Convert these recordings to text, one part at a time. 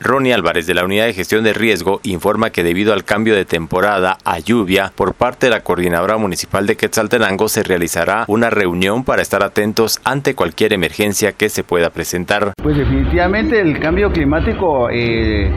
Ronnie Álvarez de la Unidad de Gestión de Riesgo informa que debido al cambio de temporada a lluvia por parte de la Coordinadora Municipal de Quetzaltenango se realizará una reunión para estar atentos ante cualquier emergencia que se pueda presentar. Pues definitivamente el cambio climático eh,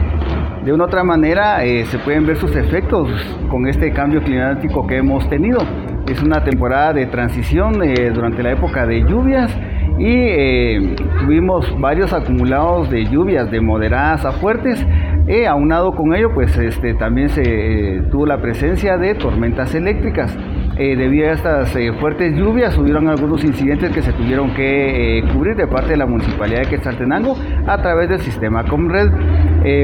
de una otra manera eh, se pueden ver sus efectos con este cambio climático que hemos tenido. Es una temporada de transición eh, durante la época de lluvias y tuvimos varios acumulados de lluvias de moderadas a fuertes. y aunado con ello, pues este, también se eh, tuvo la presencia de tormentas eléctricas. Eh, debido a estas fuertes lluvias, hubieron algunos incidentes que se tuvieron que cubrir de parte de la Municipalidad de Quetzaltenango a través del sistema Comred.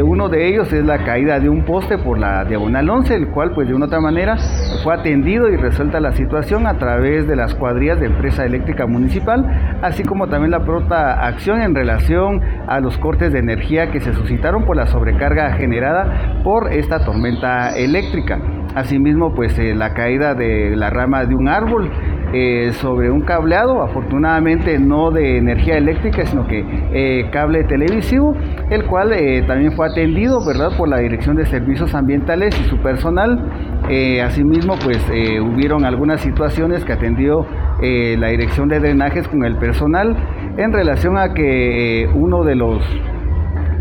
Uno de ellos es la caída de un poste por la diagonal 11, el cual pues de una otra manera fue atendido y resuelta la situación a través de las cuadrillas de empresa eléctrica municipal, así como también la pronta acción en relación a los cortes de energía que se suscitaron por la sobrecarga generada por esta tormenta eléctrica. Asimismo, pues eh, la caída de la rama de un árbol eh, sobre un cableado, afortunadamente no de energía eléctrica, sino que eh, cable televisivo, el cual también fue atendido, ¿verdad?, por la Dirección de Servicios Ambientales y su personal. asimismo, pues hubieron algunas situaciones que atendió la Dirección de Drenajes con el personal en relación a que uno de los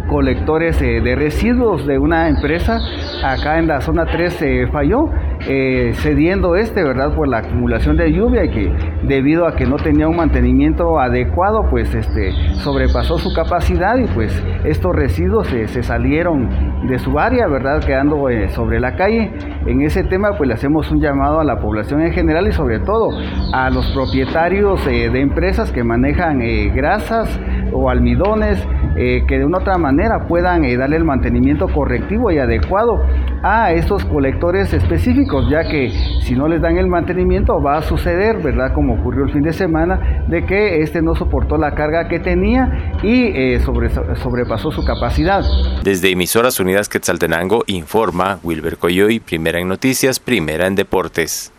colectores de residuos de una empresa acá en la zona 3 se falló, eh, cediendo este, ¿verdad? Por la acumulación de lluvia y que debido a que no tenía un mantenimiento adecuado, pues este, sobrepasó su capacidad y pues estos residuos se salieron de su área, ¿verdad? Quedando eh, sobre la calle. En ese tema, pues le hacemos un llamado a la población en general y sobre todo a los propietarios eh, de empresas que manejan grasas o almidones, que de una otra manera puedan darle el mantenimiento correctivo y adecuado a estos colectores específicos, ya que si no les dan el mantenimiento va a suceder, ¿verdad? Como ocurrió el fin de semana, de que este no soportó la carga que tenía y eh, sobrepasó su capacidad. Desde Emisoras Unidas Quetzaltenango informa Wilber Coyoy, primera en noticias, primera en deportes.